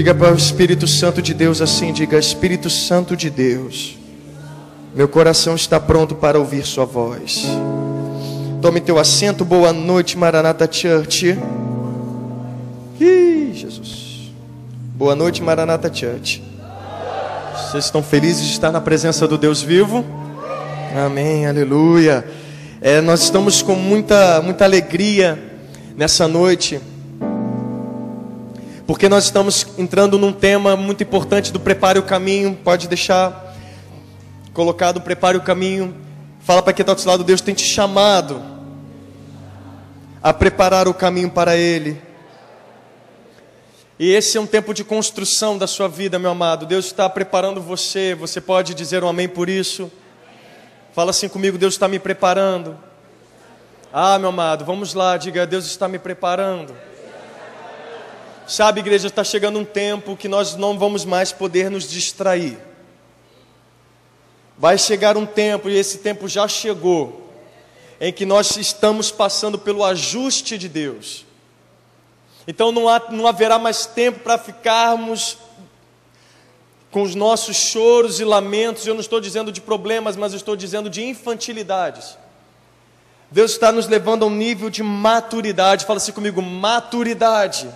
Diga para o Espírito Santo de Deus assim: diga, Espírito Santo de Deus, meu coração está pronto para ouvir Sua voz. Tome teu assento, boa noite, Maranata Church. Ih, Jesus. Boa noite, Maranata Church. Vocês estão felizes de estar na presença do Deus vivo? Amém, aleluia. É, nós estamos com muita, muita alegria nessa noite porque nós estamos entrando num tema muito importante do prepare o caminho. Pode deixar colocado, prepare o caminho. Fala para quem está do seu lado, Deus tem te chamado a preparar o caminho para Ele. E esse é um tempo de construção da sua vida, meu amado. Deus está preparando você. Você pode dizer um amém por isso? Fala assim comigo, Deus está me preparando. Ah, meu amado, vamos lá, diga, Deus está me preparando. Sabe, igreja, está chegando um tempo que nós não vamos mais poder nos distrair. Vai chegar um tempo, e esse tempo já chegou, em que nós estamos passando pelo ajuste de Deus. Então não, há, não haverá mais tempo para ficarmos com os nossos choros e lamentos. Eu não estou dizendo de problemas, mas estou dizendo de infantilidades. Deus está nos levando a um nível de maturidade. Fala assim comigo: maturidade.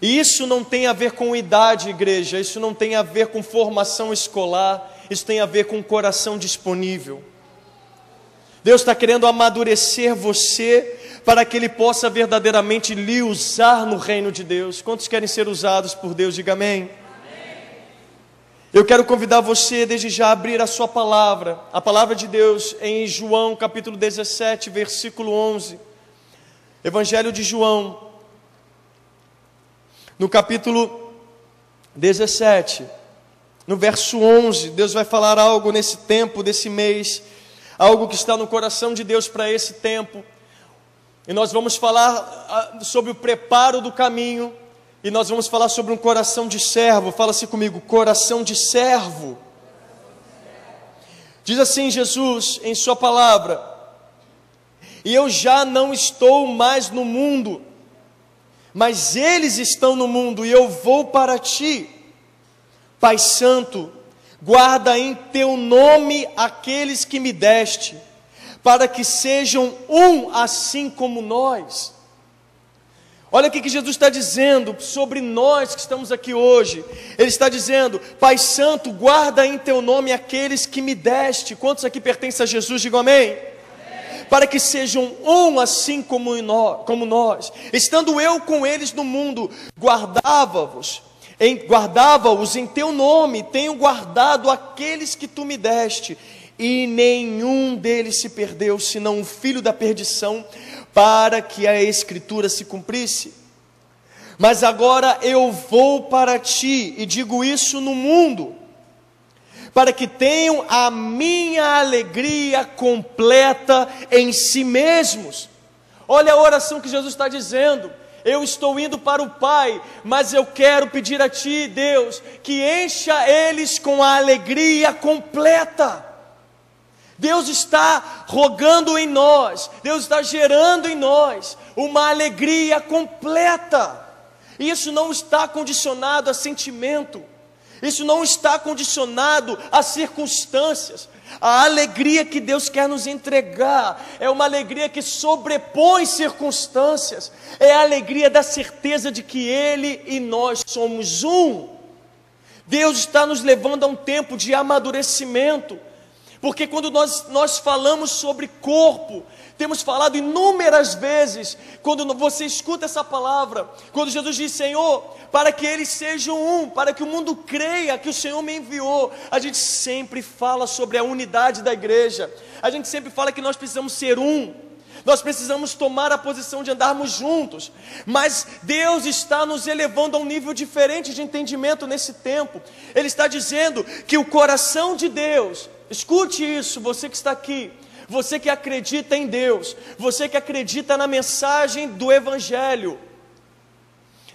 E isso não tem a ver com idade, igreja, isso não tem a ver com formação escolar, isso tem a ver com coração disponível. Deus está querendo amadurecer você para que Ele possa verdadeiramente lhe usar no reino de Deus. Quantos querem ser usados por Deus? Diga amém. Eu quero convidar você desde já a abrir a sua palavra, a palavra de Deus em João capítulo 17, versículo 11. Evangelho de João, no capítulo 17, no verso 11, Deus vai falar algo nesse tempo, desse mês, algo que está no coração de Deus para esse tempo. E nós vamos falar ah, sobre o preparo do caminho, e nós vamos falar sobre um coração de servo. Fala-se comigo, coração de servo. Diz assim Jesus em Sua palavra: E eu já não estou mais no mundo, mas eles estão no mundo e eu vou para ti. Pai Santo, guarda em teu nome aqueles que me deste, para que sejam um assim como nós. Olha o que Jesus está dizendo sobre nós que estamos aqui hoje. Ele está dizendo: Pai Santo, guarda em teu nome aqueles que me deste. Quantos aqui pertencem a Jesus? Digam amém para que sejam um assim como nós. Estando eu com eles no mundo, guardava-vos, guardava-os em teu nome, tenho guardado aqueles que tu me deste, e nenhum deles se perdeu, senão o filho da perdição, para que a escritura se cumprisse. Mas agora eu vou para ti, e digo isso no mundo, para que tenham a minha alegria completa em si mesmos. Olha a oração que Jesus está dizendo. Eu estou indo para o Pai, mas eu quero pedir a Ti, Deus, que encha eles com a alegria completa. Deus está rogando em nós, Deus está gerando em nós uma alegria completa. Isso não está condicionado a sentimento. Isso não está condicionado a circunstâncias. A alegria que Deus quer nos entregar é uma alegria que sobrepõe circunstâncias, é a alegria da certeza de que Ele e nós somos um. Deus está nos levando a um tempo de amadurecimento, porque quando nós, nós falamos sobre corpo, temos falado inúmeras vezes, quando você escuta essa palavra, quando Jesus diz: Senhor, para que eles sejam um, para que o mundo creia que o Senhor me enviou. A gente sempre fala sobre a unidade da igreja, a gente sempre fala que nós precisamos ser um. Nós precisamos tomar a posição de andarmos juntos, mas Deus está nos elevando a um nível diferente de entendimento nesse tempo. Ele está dizendo que o coração de Deus, escute isso, você que está aqui, você que acredita em Deus, você que acredita na mensagem do Evangelho.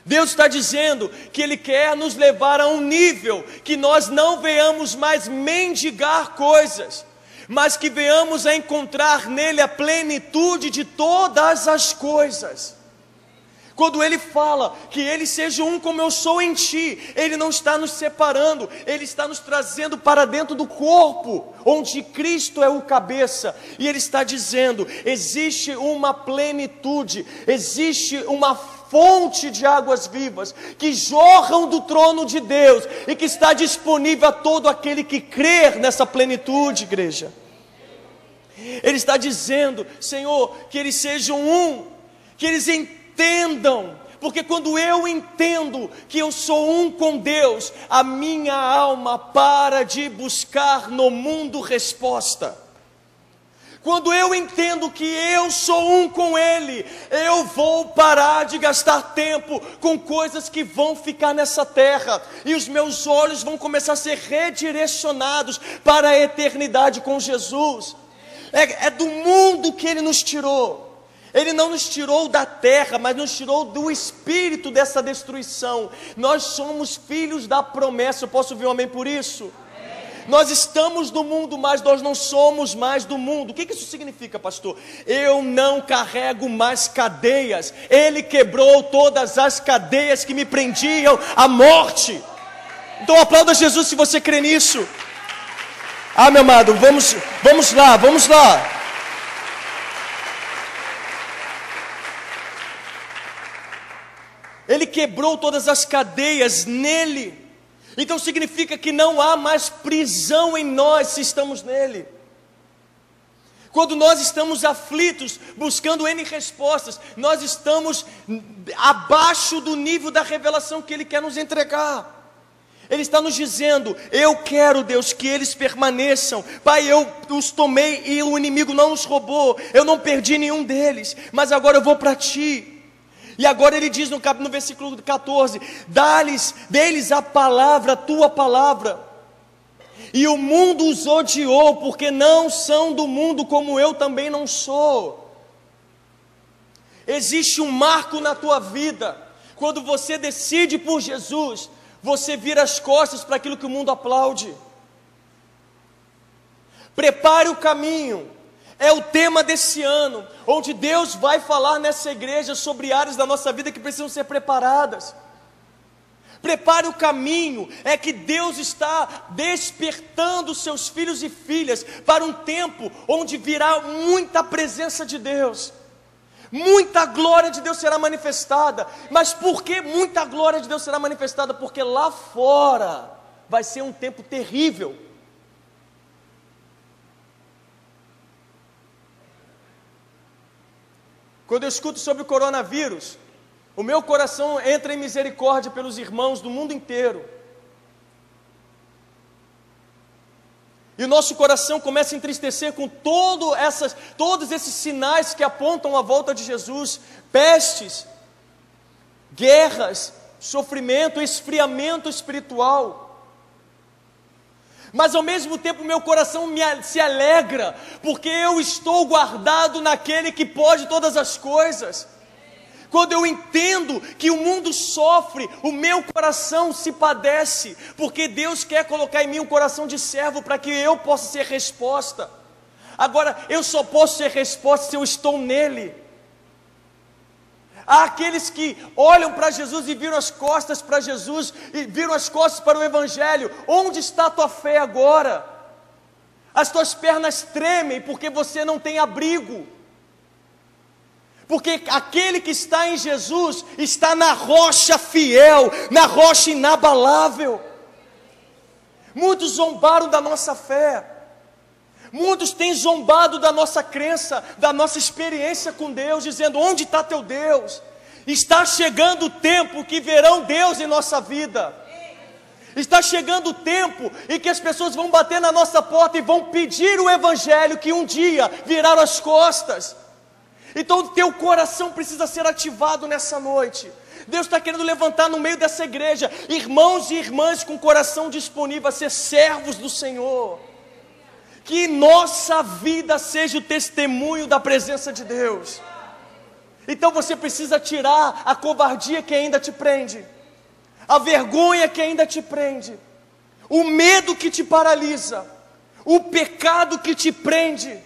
Deus está dizendo que Ele quer nos levar a um nível que nós não venhamos mais mendigar coisas, mas que venhamos a encontrar nele a plenitude de todas as coisas. Quando ele fala que ele seja um como eu sou em ti, ele não está nos separando, ele está nos trazendo para dentro do corpo, onde Cristo é o cabeça, e ele está dizendo: existe uma plenitude, existe uma fonte de águas vivas que jorram do trono de Deus e que está disponível a todo aquele que crer nessa plenitude, igreja. Ele está dizendo, Senhor, que eles sejam um, que eles entendam, porque quando eu entendo que eu sou um com Deus, a minha alma para de buscar no mundo resposta. Quando eu entendo que eu sou um com Ele, eu vou parar de gastar tempo com coisas que vão ficar nessa terra, e os meus olhos vão começar a ser redirecionados para a eternidade com Jesus. É, é do mundo que Ele nos tirou. Ele não nos tirou da terra, mas nos tirou do espírito dessa destruição. Nós somos filhos da promessa. Eu posso ouvir um amém por isso? Nós estamos no mundo, mas nós não somos mais do mundo. O que isso significa, pastor? Eu não carrego mais cadeias. Ele quebrou todas as cadeias que me prendiam à morte. Então aplauda Jesus se você crê nisso. Ah, meu amado, vamos, vamos lá, vamos lá. Ele quebrou todas as cadeias nele. Então significa que não há mais prisão em nós se estamos nele. Quando nós estamos aflitos, buscando N respostas, nós estamos abaixo do nível da revelação que Ele quer nos entregar. Ele está nos dizendo: Eu quero, Deus, que eles permaneçam. Pai, eu os tomei e o inimigo não os roubou. Eu não perdi nenhum deles, mas agora eu vou para Ti. E agora ele diz no, no versículo 14: Dá-lhes, deles a palavra, a tua palavra. E o mundo os odiou, porque não são do mundo, como eu também não sou. Existe um marco na tua vida, quando você decide por Jesus, você vira as costas para aquilo que o mundo aplaude. Prepare o caminho, é o tema desse ano, onde Deus vai falar nessa igreja sobre áreas da nossa vida que precisam ser preparadas. Prepare o caminho, é que Deus está despertando seus filhos e filhas para um tempo onde virá muita presença de Deus, muita glória de Deus será manifestada. Mas por que muita glória de Deus será manifestada? Porque lá fora vai ser um tempo terrível Quando eu escuto sobre o coronavírus, o meu coração entra em misericórdia pelos irmãos do mundo inteiro. E o nosso coração começa a entristecer com todo essas, todos esses sinais que apontam a volta de Jesus: pestes, guerras, sofrimento, esfriamento espiritual mas ao mesmo tempo meu coração me, se alegra, porque eu estou guardado naquele que pode todas as coisas. Quando eu entendo que o mundo sofre, o meu coração se padece, porque Deus quer colocar em mim um coração de servo para que eu possa ser resposta. Agora, eu só posso ser resposta se eu estou nele. Há aqueles que olham para Jesus e viram as costas para Jesus e viram as costas para o Evangelho. Onde está a tua fé agora? As tuas pernas tremem porque você não tem abrigo. Porque aquele que está em Jesus está na rocha fiel, na rocha inabalável. Muitos zombaram da nossa fé. Muitos têm zombado da nossa crença, da nossa experiência com Deus, dizendo: onde está teu Deus? Está chegando o tempo que verão Deus em nossa vida. Está chegando o tempo em que as pessoas vão bater na nossa porta e vão pedir o Evangelho que um dia viraram as costas. Então teu coração precisa ser ativado nessa noite. Deus está querendo levantar no meio dessa igreja irmãos e irmãs com coração disponível a ser servos do Senhor que nossa vida seja o testemunho da presença de Deus. Então você precisa tirar a covardia que ainda te prende, a vergonha que ainda te prende, o medo que te paralisa, o pecado que te prende,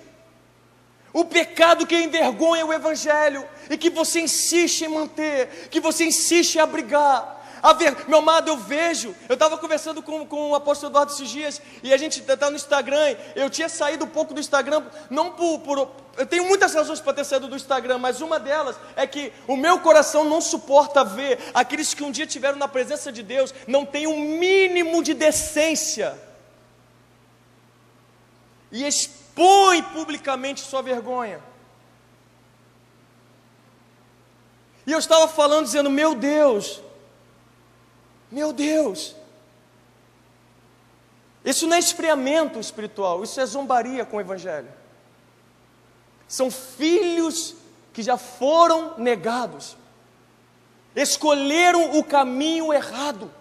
o pecado que envergonha o Evangelho e que você insiste em manter, que você insiste em abrigar. Ver, meu amado, eu vejo, eu estava conversando com, com o apóstolo Eduardo esses dias, e a gente está no Instagram, eu tinha saído um pouco do Instagram, não por, por eu tenho muitas razões para ter saído do Instagram, mas uma delas é que o meu coração não suporta ver aqueles que um dia tiveram na presença de Deus, não têm um mínimo de decência, e expõe publicamente sua vergonha. E eu estava falando, dizendo: Meu Deus, meu Deus. Isso não é esfriamento espiritual, isso é zombaria com o Evangelho. São filhos que já foram negados, escolheram o caminho errado.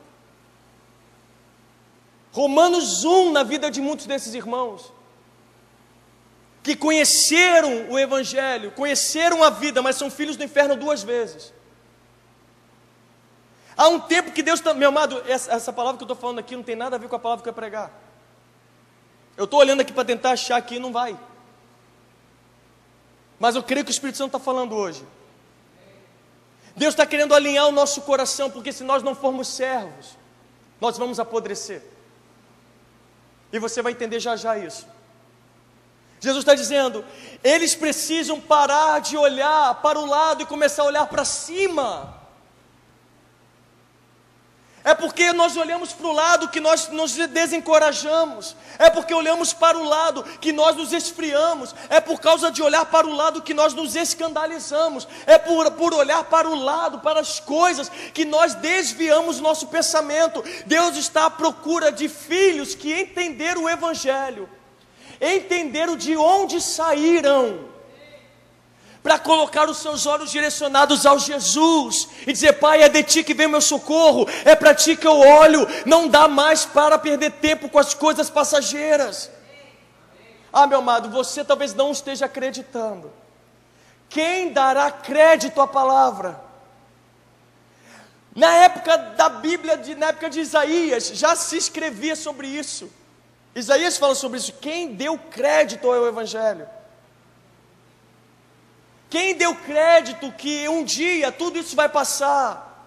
Romanos 1 na vida de muitos desses irmãos, que conheceram o Evangelho, conheceram a vida, mas são filhos do inferno duas vezes. Há um tempo que Deus. Meu amado, essa, essa, palavra que eu estou falando aqui não tem nada a ver com a palavra que eu ia pregar. Eu estou olhando aqui para tentar achar aqui e não vai. Mas eu creio que o Espírito Santo está falando hoje. Deus está querendo alinhar o nosso coração, porque se nós não formos servos, nós vamos apodrecer. E você vai entender já já isso. Jesus está dizendo: eles precisam parar de olhar para o lado e começar a olhar para cima. É porque nós olhamos para o lado que nós nos desencorajamos. É porque olhamos para o lado que nós nos esfriamos. É por causa de olhar para o lado que nós nos escandalizamos. É por, por olhar para o lado, para as coisas, que nós desviamos nosso pensamento. Deus está à procura de filhos que entenderam o Evangelho, entenderam de onde saíram para colocar os seus olhos direcionados ao Jesus e dizer: Pai, é de ti que vem meu socorro, é para ti que eu olho, não dá mais para perder tempo com as coisas passageiras. Ah, meu amado, você talvez não esteja acreditando. Quem dará crédito à palavra? Na época da Bíblia, na época de Isaías, já se escrevia sobre isso. Isaías fala sobre isso. Quem deu crédito ao Evangelho? Quem deu crédito que um dia tudo isso vai passar?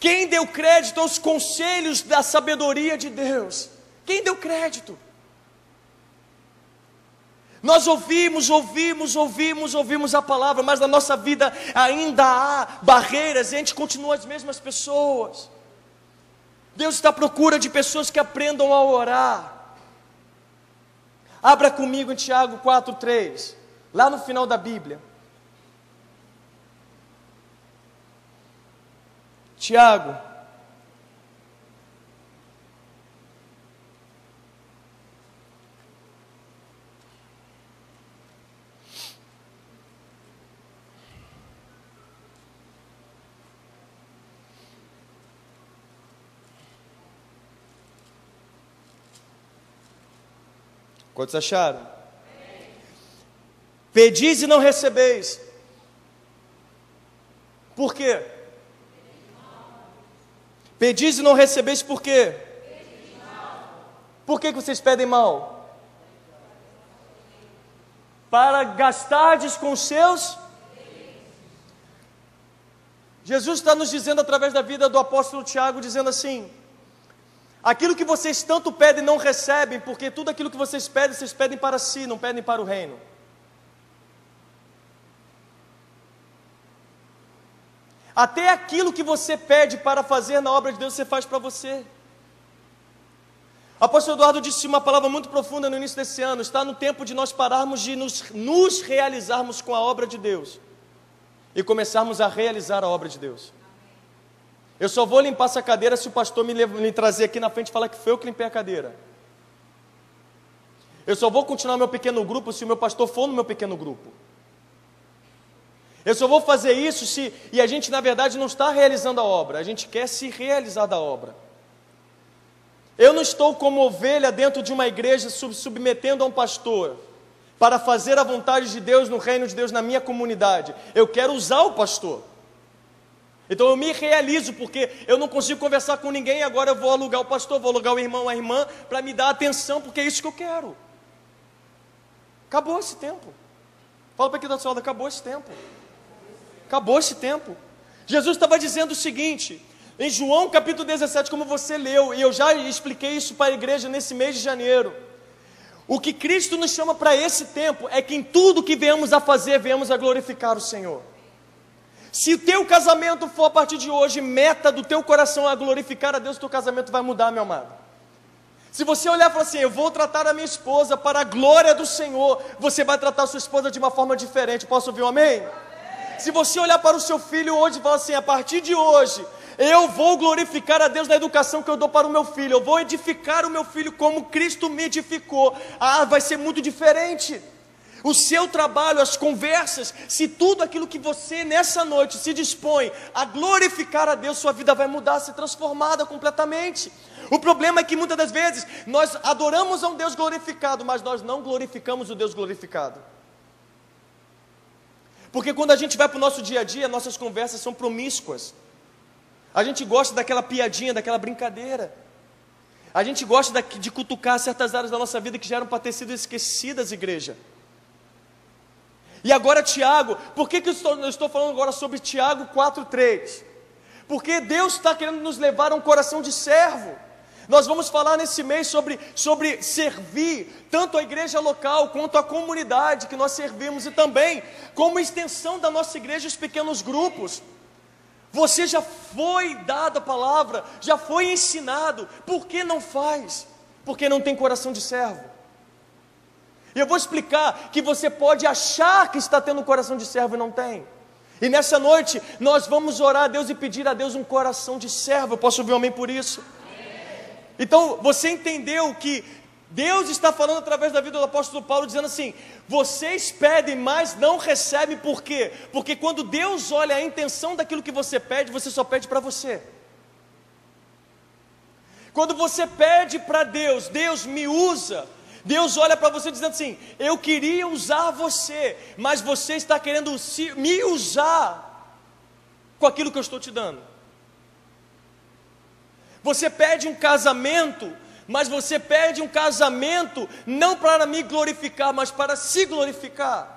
Quem deu crédito aos conselhos da sabedoria de Deus? Quem deu crédito? Nós ouvimos, ouvimos, ouvimos, ouvimos a palavra, mas na nossa vida ainda há barreiras e a gente continua as mesmas pessoas. Deus está à procura de pessoas que aprendam a orar. Abra comigo em Tiago 4,3 lá no final da Bíblia. Tiago, Quantos acharam? Pedis e não recebeis. Por quê? Pedis e não recebeis por quê? Por que, que vocês pedem mal? Para gastardes com seus. Jesus está nos dizendo através da vida do apóstolo Tiago, dizendo assim: aquilo que vocês tanto pedem não recebem, porque tudo aquilo que vocês pedem, vocês pedem para si, não pedem para o reino. Até aquilo que você pede para fazer na obra de Deus, você faz para você. Apóstolo Eduardo disse uma palavra muito profunda no início desse ano: está no tempo de nós pararmos de nos, nos realizarmos com a obra de Deus e começarmos a realizar a obra de Deus. Eu só vou limpar essa cadeira se o pastor me, me trazer aqui na frente e falar que foi eu que limpei a cadeira. Eu só vou continuar meu pequeno grupo se o meu pastor for no meu pequeno grupo. Eu só vou fazer isso se. E a gente, na verdade, não está realizando a obra, a gente quer se realizar da obra. Eu não estou como ovelha dentro de uma igreja sub submetendo a um pastor para fazer a vontade de Deus no reino de Deus na minha comunidade. Eu quero usar o pastor. Então eu me realizo porque eu não consigo conversar com ninguém, agora eu vou alugar o pastor, vou alugar o irmão, a irmã, para me dar atenção, porque é isso que eu quero. Acabou esse tempo. Fala para quem está do acabou esse tempo. Acabou esse tempo. Jesus estava dizendo o seguinte, em João capítulo 17, como você leu, e eu já expliquei isso para a igreja nesse mês de janeiro. O que Cristo nos chama para esse tempo é que em tudo que viemos a fazer, viemos a glorificar o Senhor. Se o teu casamento for a partir de hoje, meta do teu coração a glorificar a Deus, o teu casamento vai mudar, meu amado. Se você olhar e falar assim, eu vou tratar a minha esposa para a glória do Senhor, você vai tratar a sua esposa de uma forma diferente. Posso ouvir um amém? Se você olhar para o seu filho hoje e falar assim, a partir de hoje, eu vou glorificar a Deus na educação que eu dou para o meu filho. Eu vou edificar o meu filho como Cristo me edificou. Ah, vai ser muito diferente. O seu trabalho, as conversas, se tudo aquilo que você nessa noite se dispõe a glorificar a Deus, sua vida vai mudar, ser transformada completamente. O problema é que muitas das vezes nós adoramos a um Deus glorificado, mas nós não glorificamos o Deus glorificado. Porque quando a gente vai para o nosso dia a dia, nossas conversas são promíscuas. A gente gosta daquela piadinha, daquela brincadeira. A gente gosta de cutucar certas áreas da nossa vida que já eram para ter sido esquecidas, igreja. E agora, Tiago, por que, que eu, estou, eu estou falando agora sobre Tiago 4,3? Porque Deus está querendo nos levar a um coração de servo. Nós vamos falar nesse mês sobre, sobre servir, tanto a igreja local quanto a comunidade que nós servimos, e também como extensão da nossa igreja, os pequenos grupos. Você já foi dado a palavra, já foi ensinado, por que não faz? Porque não tem coração de servo. E eu vou explicar que você pode achar que está tendo coração de servo e não tem. E nessa noite nós vamos orar a Deus e pedir a Deus um coração de servo. Eu posso ouvir um amém por isso? Então você entendeu que Deus está falando através da vida do apóstolo Paulo, dizendo assim: vocês pedem, mas não recebem, por quê? Porque quando Deus olha a intenção daquilo que você pede, você só pede para você. Quando você pede para Deus, Deus me usa, Deus olha para você dizendo assim: eu queria usar você, mas você está querendo me usar com aquilo que eu estou te dando. Você pede um casamento, mas você pede um casamento não para me glorificar, mas para se glorificar.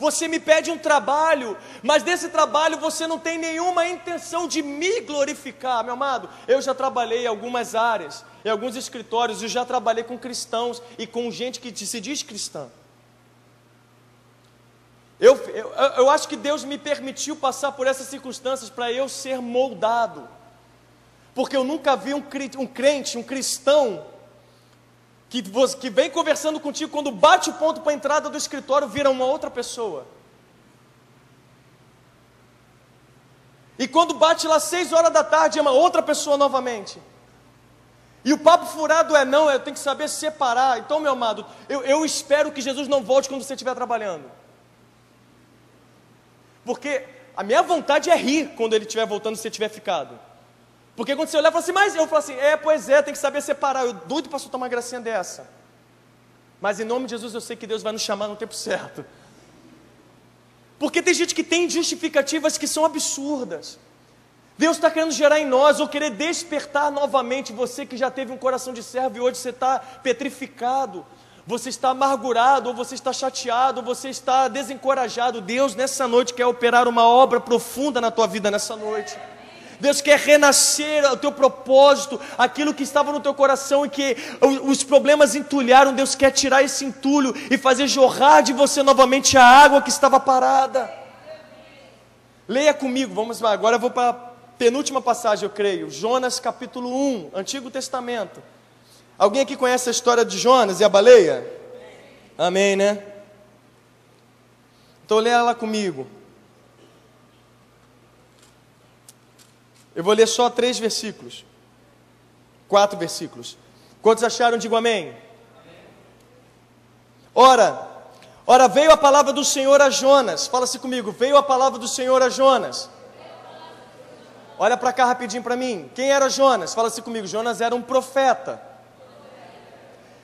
Você me pede um trabalho, mas desse trabalho você não tem nenhuma intenção de me glorificar, meu amado. Eu já trabalhei em algumas áreas, em alguns escritórios, eu já trabalhei com cristãos e com gente que se diz cristã. Eu, eu, eu acho que Deus me permitiu passar por essas circunstâncias para eu ser moldado porque eu nunca vi um, um crente, um cristão, que, que vem conversando contigo, quando bate o ponto para a entrada do escritório, vira uma outra pessoa. E quando bate lá seis horas da tarde, é uma outra pessoa novamente. E o papo furado é não, eu tenho que saber separar. Então, meu amado, eu, eu espero que Jesus não volte quando você estiver trabalhando. Porque a minha vontade é rir quando ele estiver voltando se você tiver ficado. Porque quando você olhar fala assim, mas eu falo assim, é, pois é, tem que saber separar. Eu doido para soltar uma gracinha dessa. Mas em nome de Jesus eu sei que Deus vai nos chamar no tempo certo. Porque tem gente que tem justificativas que são absurdas. Deus está querendo gerar em nós, ou querer despertar novamente você que já teve um coração de servo e hoje você está petrificado, você está amargurado, ou você está chateado, ou você está desencorajado. Deus nessa noite quer operar uma obra profunda na tua vida nessa noite. Deus quer renascer o teu propósito, aquilo que estava no teu coração e que os problemas entulharam. Deus quer tirar esse entulho e fazer jorrar de você novamente a água que estava parada. Leia comigo, vamos lá. Agora eu vou para a penúltima passagem, eu creio. Jonas capítulo 1, Antigo Testamento. Alguém aqui conhece a história de Jonas e a baleia? Amém, né? Então leia lá comigo. Eu vou ler só três versículos. Quatro versículos. Quantos acharam? Digo amém. Ora, ora veio a palavra do Senhor a Jonas. Fala-se comigo. Veio a palavra do Senhor a Jonas. Olha para cá rapidinho para mim. Quem era Jonas? Fala-se comigo. Jonas era um profeta.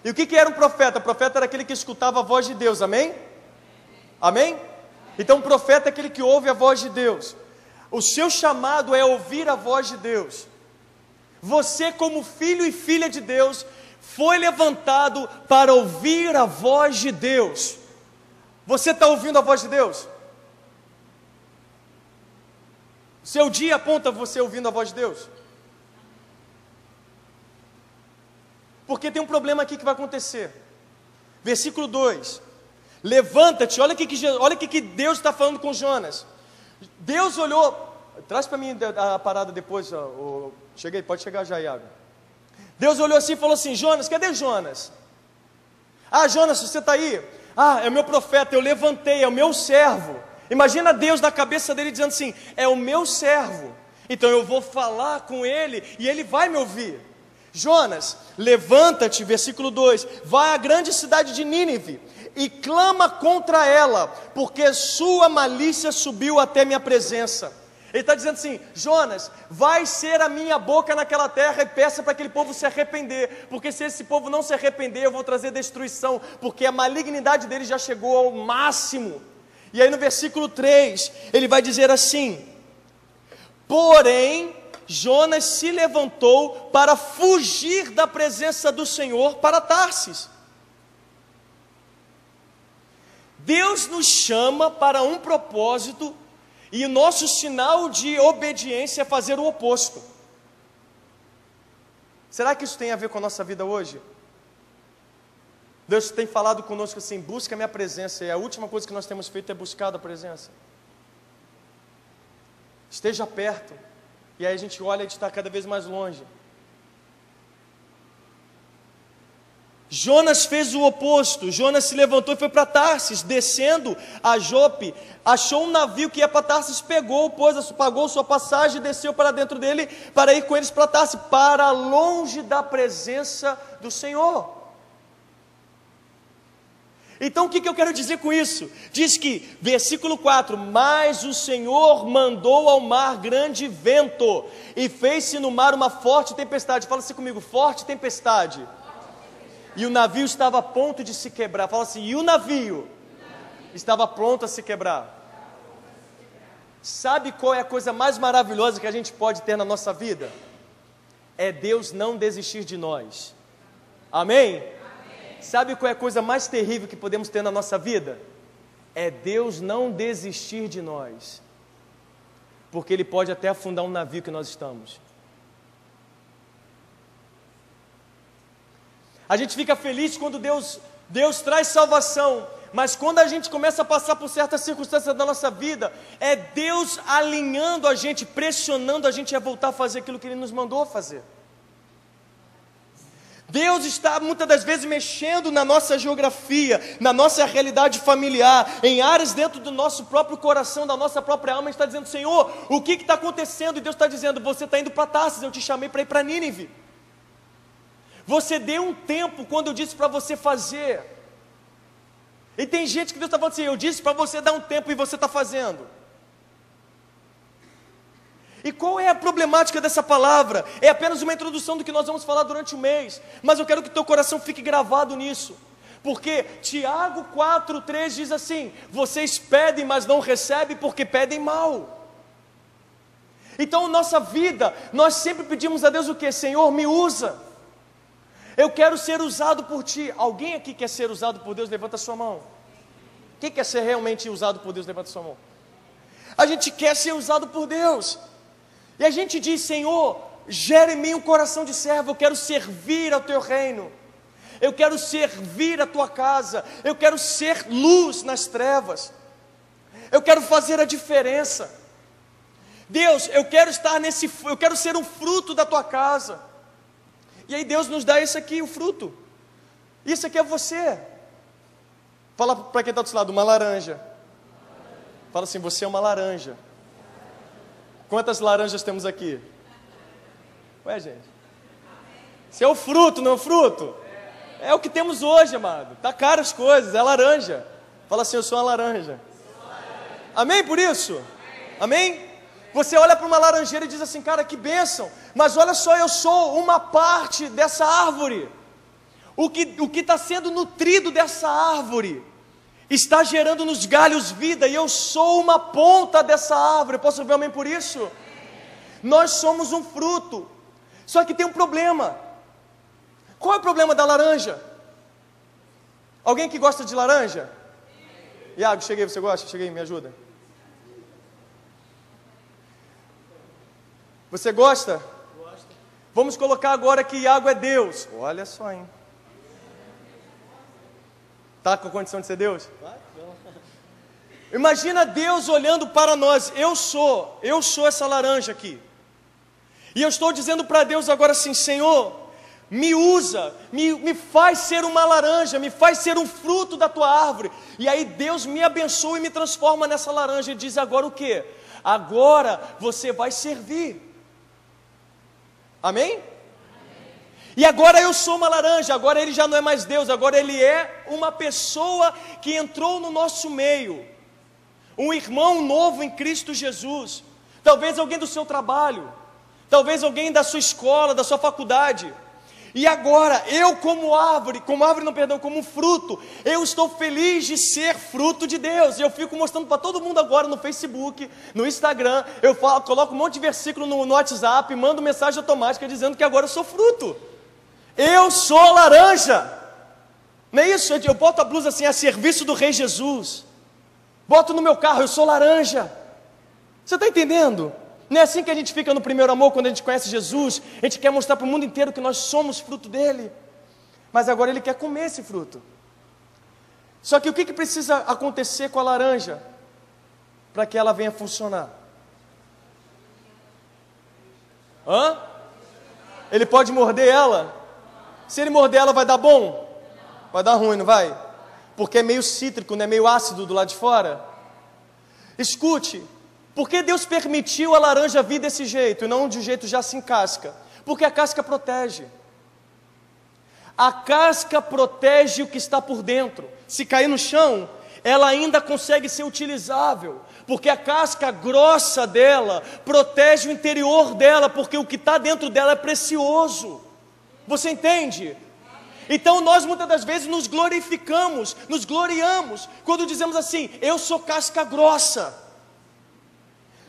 E o que, que era um profeta? O profeta era aquele que escutava a voz de Deus. Amém? Amém? Então, um profeta é aquele que ouve a voz de Deus. O seu chamado é ouvir a voz de Deus. Você, como filho e filha de Deus, foi levantado para ouvir a voz de Deus. Você está ouvindo a voz de Deus? Seu dia aponta você ouvindo a voz de Deus? Porque tem um problema aqui que vai acontecer. Versículo 2: Levanta-te, olha o que, olha que, Deus está falando com Jonas. Deus olhou, traz para mim a, parada depois, ó, ó, cheguei, pode chegar já, Iago. Deus olhou assim e falou assim: Jonas, cadê Jonas? Ah, Jonas, você está aí? Ah, é o meu profeta, eu levantei, é o meu servo. Imagina Deus na cabeça dele dizendo assim: é o meu servo. Então eu vou falar com ele e ele vai me ouvir. Jonas, levanta-te, versículo 2, vai à grande cidade de Nínive e clama contra ela, porque sua malícia subiu até minha presença. Ele está dizendo assim: Jonas, vai ser a minha boca naquela terra e peça para aquele povo se arrepender, porque se esse povo não se arrepender, eu vou trazer destruição, porque a malignidade dele já chegou ao máximo. E aí no versículo 3, ele vai dizer assim: Porém, Jonas se levantou para fugir da presença do Senhor para Tarsis. Deus nos chama para um propósito e o nosso sinal de obediência é fazer o oposto. Será que isso tem a ver com a nossa vida hoje? Deus tem falado conosco assim: busca a minha presença, e a última coisa que nós temos feito é buscar a presença. Esteja perto, e aí a gente olha e está cada vez mais longe. Jonas fez o oposto. Jonas se levantou e foi para Tarsis, descendo a Jope, achou um navio que ia para Tarsis, pegou, pôs, pagou sua passagem, desceu para dentro dele para ir com eles para Tarsis, para longe da presença do Senhor. Então o que, que eu quero dizer com isso? Diz que, versículo 4: Mas o Senhor mandou ao mar grande vento, e fez-se no mar uma forte tempestade. Fala assim comigo: forte tempestade. E o navio estava a ponto de se quebrar. Fala assim: e o navio estava pronto a se quebrar. Sabe qual é a coisa mais maravilhosa que a gente pode ter na nossa vida? É Deus não desistir de nós. Amém? Sabe qual é a coisa mais terrível que podemos ter na nossa vida? É Deus não desistir de nós. Porque Ele pode até afundar um navio que nós estamos. A gente fica feliz quando Deus, Deus traz salvação, mas quando a gente começa a passar por certas circunstâncias da nossa vida, é Deus alinhando a gente, pressionando a gente a voltar a fazer aquilo que Ele nos mandou fazer. Deus está muitas das vezes mexendo na nossa geografia, na nossa realidade familiar, em áreas dentro do nosso próprio coração, da nossa própria alma, está dizendo: Senhor, o que está acontecendo? E Deus está dizendo: Você está indo para Tarsis, eu te chamei para ir para Nínive. Você deu um tempo quando eu disse para você fazer. E tem gente que Deus está falando assim: Eu disse para você dar um tempo e você está fazendo. E qual é a problemática dessa palavra? É apenas uma introdução do que nós vamos falar durante o mês, mas eu quero que teu coração fique gravado nisso. Porque Tiago 4,3 diz assim: Vocês pedem, mas não recebem, porque pedem mal. Então, nossa vida, nós sempre pedimos a Deus o que? Senhor, me usa. Eu quero ser usado por Ti. Alguém aqui quer ser usado por Deus? Levanta a sua mão. Quem quer ser realmente usado por Deus? Levanta a sua mão. A gente quer ser usado por Deus. E a gente diz, Senhor, gere em mim um coração de servo, eu quero servir ao teu reino, eu quero servir a tua casa, eu quero ser luz nas trevas, eu quero fazer a diferença. Deus, eu quero estar nesse, eu quero ser um fruto da tua casa. E aí Deus nos dá isso aqui, o fruto. Isso aqui é você. Fala para quem está do seu lado, uma laranja. Fala assim, você é uma laranja. Quantas laranjas temos aqui? Ué, gente. Isso é o fruto, não é o fruto? É o que temos hoje, amado. Tá caro as coisas, é laranja. Fala assim, eu sou uma laranja. Amém por isso? Amém? Você olha para uma laranjeira e diz assim, cara, que bênção. Mas olha só, eu sou uma parte dessa árvore. O que o está sendo nutrido dessa árvore está gerando nos galhos vida, e eu sou uma ponta dessa árvore. Posso ouvir amém por isso? Nós somos um fruto. Só que tem um problema. Qual é o problema da laranja? Alguém que gosta de laranja? Iago, cheguei, você gosta? Cheguei, me ajuda. Você gosta? Gosto. Vamos colocar agora que Iago é Deus. Olha só, hein? Tá com condição de ser Deus? Imagina Deus olhando para nós. Eu sou, eu sou essa laranja aqui. E eu estou dizendo para Deus agora assim: Senhor, me usa, me, me faz ser uma laranja, me faz ser um fruto da tua árvore. E aí Deus me abençoa e me transforma nessa laranja e diz agora o que? Agora você vai servir. Amém? E agora eu sou uma laranja, agora ele já não é mais Deus, agora ele é uma pessoa que entrou no nosso meio, um irmão novo em Cristo Jesus, talvez alguém do seu trabalho, talvez alguém da sua escola, da sua faculdade, e agora, eu como árvore, como árvore não, perdão, como fruto, eu estou feliz de ser fruto de Deus. E eu fico mostrando para todo mundo agora no Facebook, no Instagram, eu falo, coloco um monte de versículo no, no WhatsApp, mando mensagem automática dizendo que agora eu sou fruto. Eu sou laranja. Não é isso? Eu boto a blusa assim a serviço do Rei Jesus. Boto no meu carro, eu sou laranja. Você está entendendo? Não é assim que a gente fica no primeiro amor quando a gente conhece Jesus? A gente quer mostrar para o mundo inteiro que nós somos fruto dele. Mas agora ele quer comer esse fruto. Só que o que, que precisa acontecer com a laranja para que ela venha funcionar? Hã? Ele pode morder ela? Se ele morder ela, vai dar bom? Vai dar ruim, não vai? Porque é meio cítrico, não é meio ácido do lado de fora. Escute, por que Deus permitiu a laranja vir desse jeito e não de jeito já se encasca? Porque a casca protege. A casca protege o que está por dentro. Se cair no chão, ela ainda consegue ser utilizável, porque a casca grossa dela protege o interior dela, porque o que está dentro dela é precioso. Você entende? Então nós muitas das vezes nos glorificamos, nos gloriamos, quando dizemos assim: eu sou casca grossa.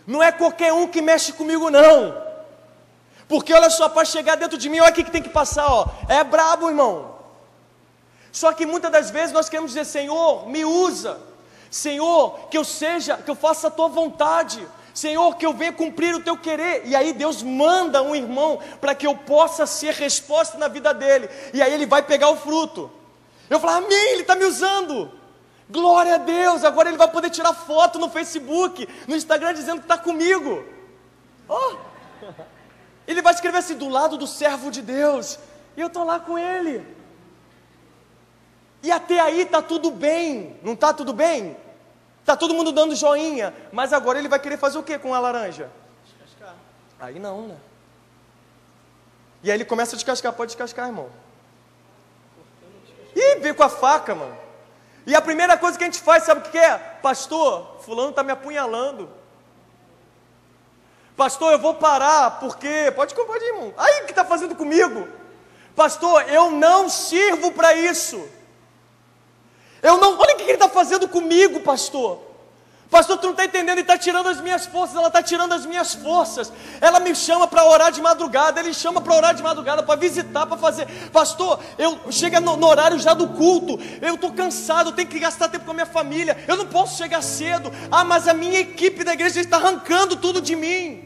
Não é qualquer um que mexe comigo, não. Porque olha só, para chegar dentro de mim, olha o que tem que passar, ó. É brabo, irmão. Só que muitas das vezes nós queremos dizer, Senhor, me usa. Senhor, que eu seja, que eu faça a tua vontade. Senhor, que eu venha cumprir o teu querer. E aí Deus manda um irmão para que eu possa ser resposta na vida dele. E aí ele vai pegar o fruto. Eu falo, amém, ele está me usando. Glória a Deus, agora ele vai poder tirar foto no Facebook, no Instagram dizendo que está comigo. Oh, ele vai escrever assim, do lado do servo de Deus, e eu estou lá com ele. E até aí está tudo bem, não está tudo bem? Está todo mundo dando joinha, mas agora ele vai querer fazer o que com a laranja? Descascar. Aí não, né? E aí ele começa a descascar, pode descascar, irmão. Ih, veio com a faca, mano. E a primeira coisa que a gente faz, sabe o que é? Pastor, fulano está me apunhalando. Pastor, eu vou parar, porque. Pode, pode ir, irmão. Aí o que está fazendo comigo? Pastor, eu não sirvo para isso. Eu não. Olha o que ele está fazendo comigo, pastor. Pastor, tu não está entendendo, ele está tirando as minhas forças, ela está tirando as minhas forças. Ela me chama para orar de madrugada, ele chama para orar de madrugada, para visitar, para fazer. Pastor, eu chega no, no, horário já do culto, eu estou cansado, eu tenho que gastar tempo com a minha família, eu não posso chegar cedo. Ah, mas a minha equipe da igreja está arrancando tudo de mim.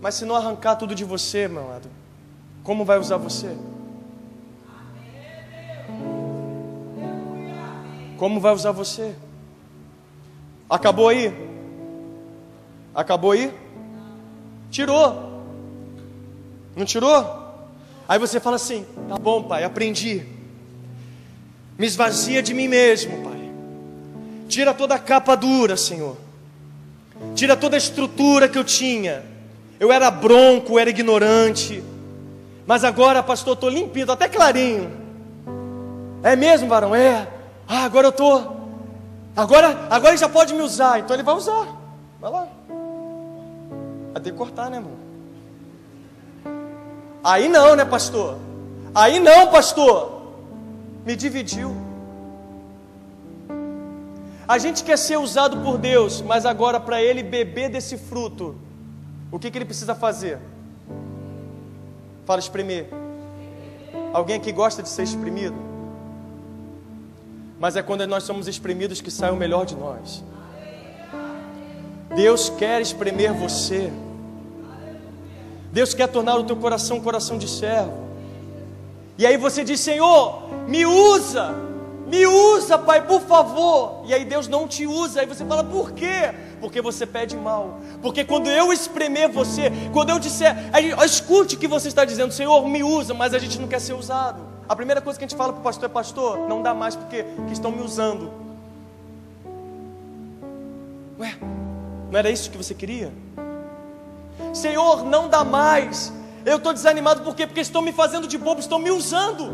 Mas se não arrancar tudo de você, meu amado, como vai usar você? Como vai usar você? Acabou aí? Acabou aí? Tirou. Não tirou? Aí você fala assim: tá bom, pai, aprendi. Me esvazia de mim mesmo, pai. Tira toda a capa dura, Senhor. Tira toda a estrutura que eu tinha. Eu era bronco, era ignorante. Mas agora, pastor, estou limpinho, estou até clarinho. É mesmo, varão? É. Ah, agora eu estou Agora, agora ele já pode me usar, então ele vai usar. Vai lá. Vai ter que cortar, né, irmão? Aí não, né, pastor? Aí não, pastor. Me dividiu. A gente quer ser usado por Deus, mas agora para ele beber desse fruto, o que, que ele precisa fazer? Fala espremer. Alguém aqui gosta de ser exprimido? Mas é quando nós somos exprimidos que sai o melhor de nós. Deus quer espremer você. Deus quer tornar o teu coração um coração de servo. E aí você diz: Senhor, me usa, me usa, Pai, por favor. E aí Deus não te usa. Aí você fala: Por quê? Porque você pede mal. Porque quando eu espremer você, quando eu disser, aí, escute o que você está dizendo: Senhor, me usa, mas a gente não quer ser usado. A primeira coisa que a gente fala para o pastor é: Pastor, não dá mais porque que estão me usando. Ué, não era isso que você queria? Senhor, não dá mais. Eu estou desanimado por quê? Porque estão me fazendo de bobo, estão me usando.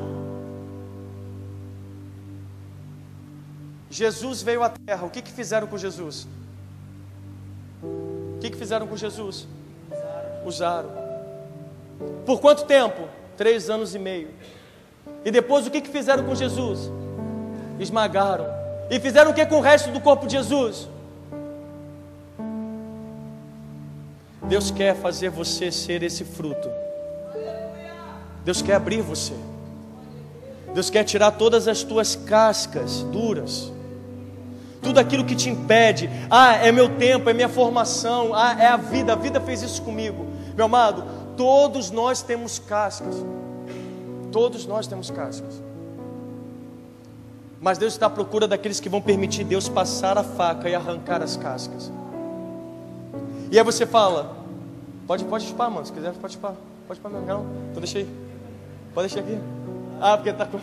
Jesus veio à terra, o que, que fizeram com Jesus? O que, que fizeram com Jesus? Usaram. Por quanto tempo? Três anos e meio. E depois o que, que fizeram com Jesus? Esmagaram. E fizeram o que com o resto do corpo de Jesus? Deus quer fazer você ser esse fruto. Deus quer abrir você. Deus quer tirar todas as tuas cascas duras. Tudo aquilo que te impede. Ah, é meu tempo, é minha formação. Ah, é a vida. A vida fez isso comigo. Meu amado, todos nós temos cascas. Todos nós temos cascas. Mas Deus está à procura daqueles que vão permitir Deus passar a faca e arrancar as cascas. E aí você fala, pode, pode chupar, mano, se quiser pode chupar. Pode chupar, não, não, então deixa aí. Pode deixar aqui. Ah, porque está com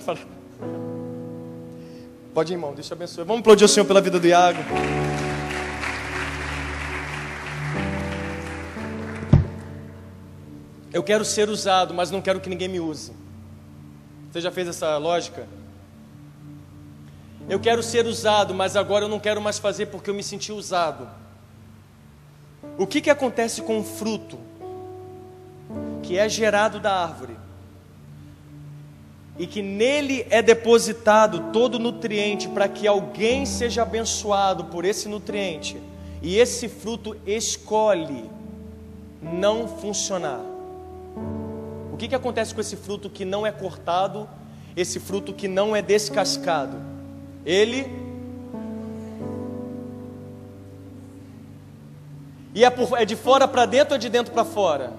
Pode ir, irmão, Deus te abençoe. Vamos aplaudir o Senhor pela vida do Iago. Eu quero ser usado, mas não quero que ninguém me use. Você já fez essa lógica? Eu quero ser usado, mas agora eu não quero mais fazer porque eu me senti usado. O que, que acontece com o fruto que é gerado da árvore e que nele é depositado todo nutriente para que alguém seja abençoado por esse nutriente e esse fruto escolhe não funcionar? Que, que acontece com esse fruto que não é cortado, esse fruto que não é descascado? Ele E é, por, é de fora para dentro ou de dentro para fora?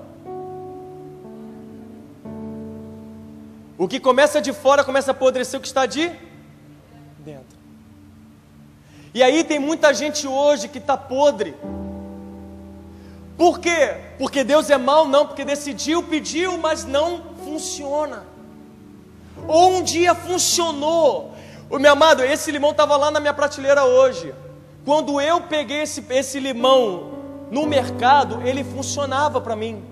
O que começa de fora começa a apodrecer o que está de dentro. E aí tem muita gente hoje que está podre. Por quê? Porque Deus é mau? Não, porque decidiu, pediu, mas não funciona. Ou um dia funcionou. O meu amado, esse limão estava lá na minha prateleira hoje. Quando eu peguei esse, esse limão no mercado, ele funcionava para mim.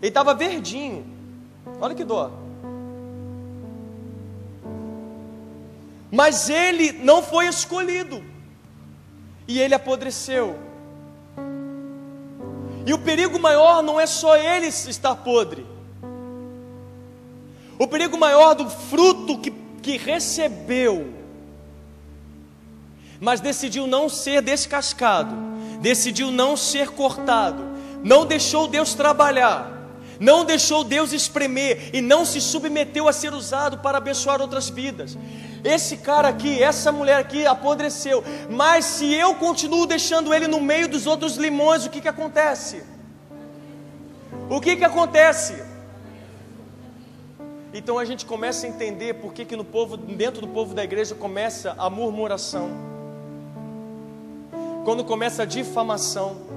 Ele estava verdinho. Olha que dó. Mas ele não foi escolhido. E ele apodreceu. E o perigo maior não é só ele estar podre. O perigo maior do fruto que, que recebeu, mas decidiu não ser descascado decidiu não ser cortado, não deixou Deus trabalhar, não deixou Deus espremer e não se submeteu a ser usado para abençoar outras vidas. Esse cara aqui, essa mulher aqui apodreceu, mas se eu continuo deixando ele no meio dos outros limões, o que que acontece? O que que acontece? Então a gente começa a entender por que, que no povo, dentro do povo da igreja começa a murmuração quando começa a difamação.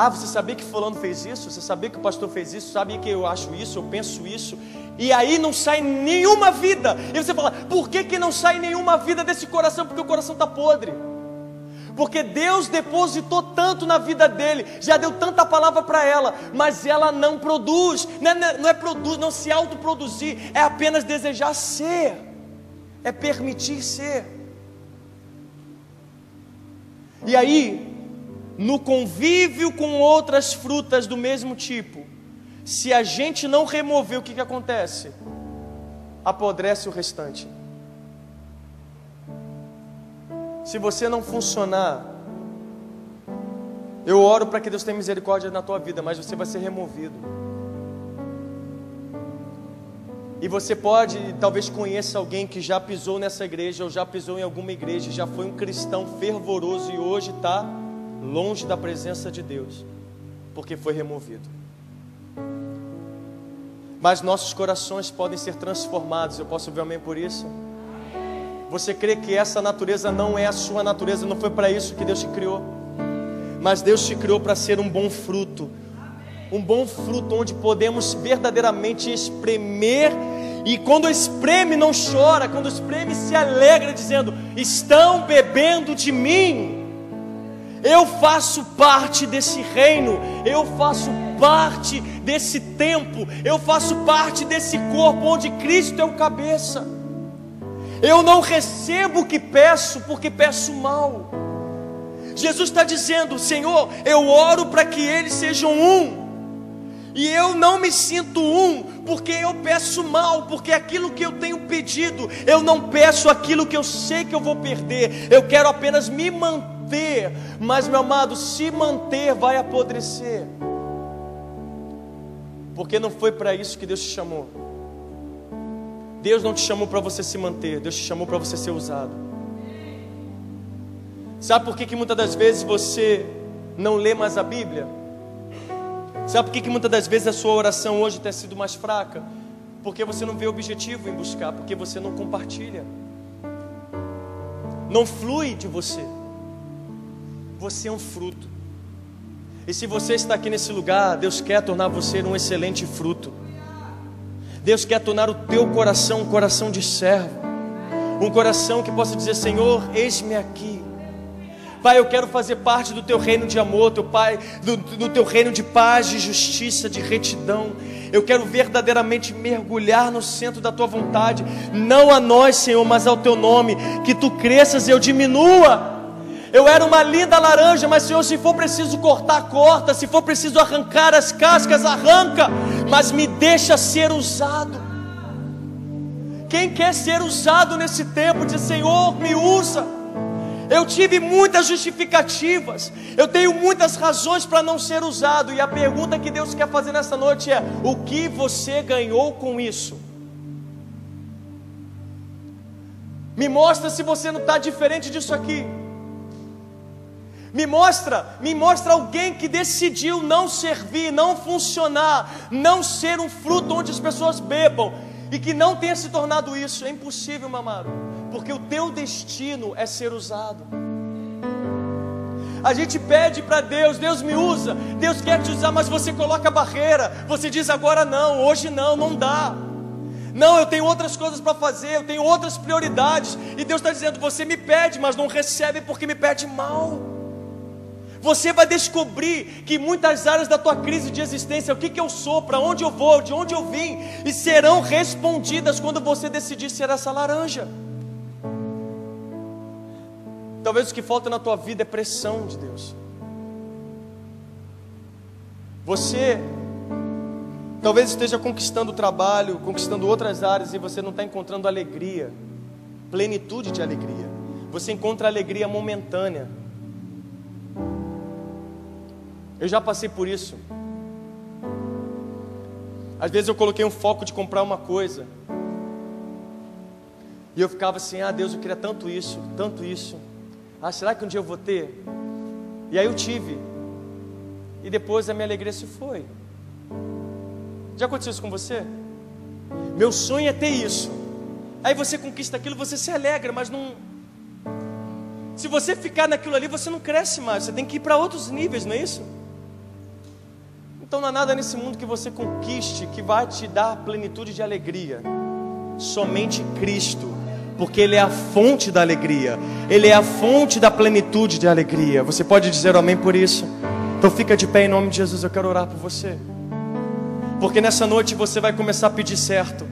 Ah, você sabia que fulano fez isso? Você sabia que o pastor fez isso? Sabia que eu acho isso, eu penso isso? E aí não sai nenhuma vida. E você fala, por que, que não sai nenhuma vida desse coração? Porque o coração está podre. Porque Deus depositou tanto na vida dele, já deu tanta palavra para ela, mas ela não produz, não é, não é produz, não se autoproduzir, é apenas desejar ser, é permitir ser. E aí, no convívio com outras frutas do mesmo tipo, se a gente não remover, o que, que acontece? Apodrece o restante. Se você não funcionar, eu oro para que Deus tenha misericórdia na tua vida, mas você vai ser removido. E você pode, talvez conheça alguém que já pisou nessa igreja ou já pisou em alguma igreja, já foi um cristão fervoroso e hoje está longe da presença de Deus, porque foi removido. Mas nossos corações podem ser transformados. Eu posso ouvir amém por isso? Você crê que essa natureza não é a sua natureza, não foi para isso que Deus te criou. Mas Deus te criou para ser um bom fruto. Um bom fruto onde podemos verdadeiramente espremer e quando espreme não chora, quando espreme se alegra dizendo: "Estão bebendo de mim". Eu faço parte desse reino, eu faço parte desse tempo, eu faço parte desse corpo onde Cristo é o cabeça. Eu não recebo o que peço porque peço mal. Jesus está dizendo: Senhor, eu oro para que eles sejam um. E eu não me sinto um, porque eu peço mal, porque aquilo que eu tenho pedido, eu não peço aquilo que eu sei que eu vou perder, eu quero apenas me manter. Mas, meu amado, se manter vai apodrecer, porque não foi para isso que Deus te chamou. Deus não te chamou para você se manter, Deus te chamou para você ser usado. Sabe por que, que muitas das vezes você não lê mais a Bíblia? Sabe por que, que muitas das vezes a sua oração hoje tem sido mais fraca? Porque você não vê objetivo em buscar, porque você não compartilha. Não flui de você. Você é um fruto. E se você está aqui nesse lugar, Deus quer tornar você um excelente fruto. Deus quer tornar o teu coração um coração de servo, um coração que possa dizer: Senhor, eis-me aqui. Pai, eu quero fazer parte do teu reino de amor, teu Pai, do, do teu reino de paz, de justiça, de retidão. Eu quero verdadeiramente mergulhar no centro da tua vontade, não a nós, Senhor, mas ao teu nome, que tu cresças e eu diminua. Eu era uma linda laranja, mas Senhor, se for preciso cortar, corta, se for preciso arrancar as cascas, arranca, mas me deixa ser usado. Quem quer ser usado nesse tempo, diz Senhor, me usa. Eu tive muitas justificativas, eu tenho muitas razões para não ser usado, e a pergunta que Deus quer fazer nessa noite é: o que você ganhou com isso? Me mostra se você não está diferente disso aqui. Me mostra, me mostra alguém que decidiu não servir, não funcionar, não ser um fruto onde as pessoas bebam e que não tenha se tornado isso. É impossível, mamado, porque o teu destino é ser usado. A gente pede para Deus, Deus me usa, Deus quer te usar, mas você coloca barreira, você diz agora não, hoje não, não dá. Não, eu tenho outras coisas para fazer, eu tenho outras prioridades, e Deus está dizendo: você me pede, mas não recebe porque me pede mal. Você vai descobrir que muitas áreas da tua crise de existência, o que, que eu sou, para onde eu vou, de onde eu vim, e serão respondidas quando você decidir ser essa laranja. Talvez o que falta na tua vida é pressão de Deus. Você talvez esteja conquistando trabalho, conquistando outras áreas e você não está encontrando alegria, plenitude de alegria. Você encontra alegria momentânea. Eu já passei por isso. Às vezes eu coloquei um foco de comprar uma coisa. E eu ficava assim: ah, Deus, eu queria tanto isso, tanto isso. Ah, será que um dia eu vou ter? E aí eu tive. E depois a minha alegria se foi. Já aconteceu isso com você? Meu sonho é ter isso. Aí você conquista aquilo, você se alegra, mas não. Se você ficar naquilo ali, você não cresce mais. Você tem que ir para outros níveis, não é isso? Então não há nada nesse mundo que você conquiste que vai te dar plenitude de alegria. Somente Cristo, porque Ele é a fonte da alegria, Ele é a fonte da plenitude de alegria. Você pode dizer amém por isso? Então fica de pé em nome de Jesus, eu quero orar por você. Porque nessa noite você vai começar a pedir certo.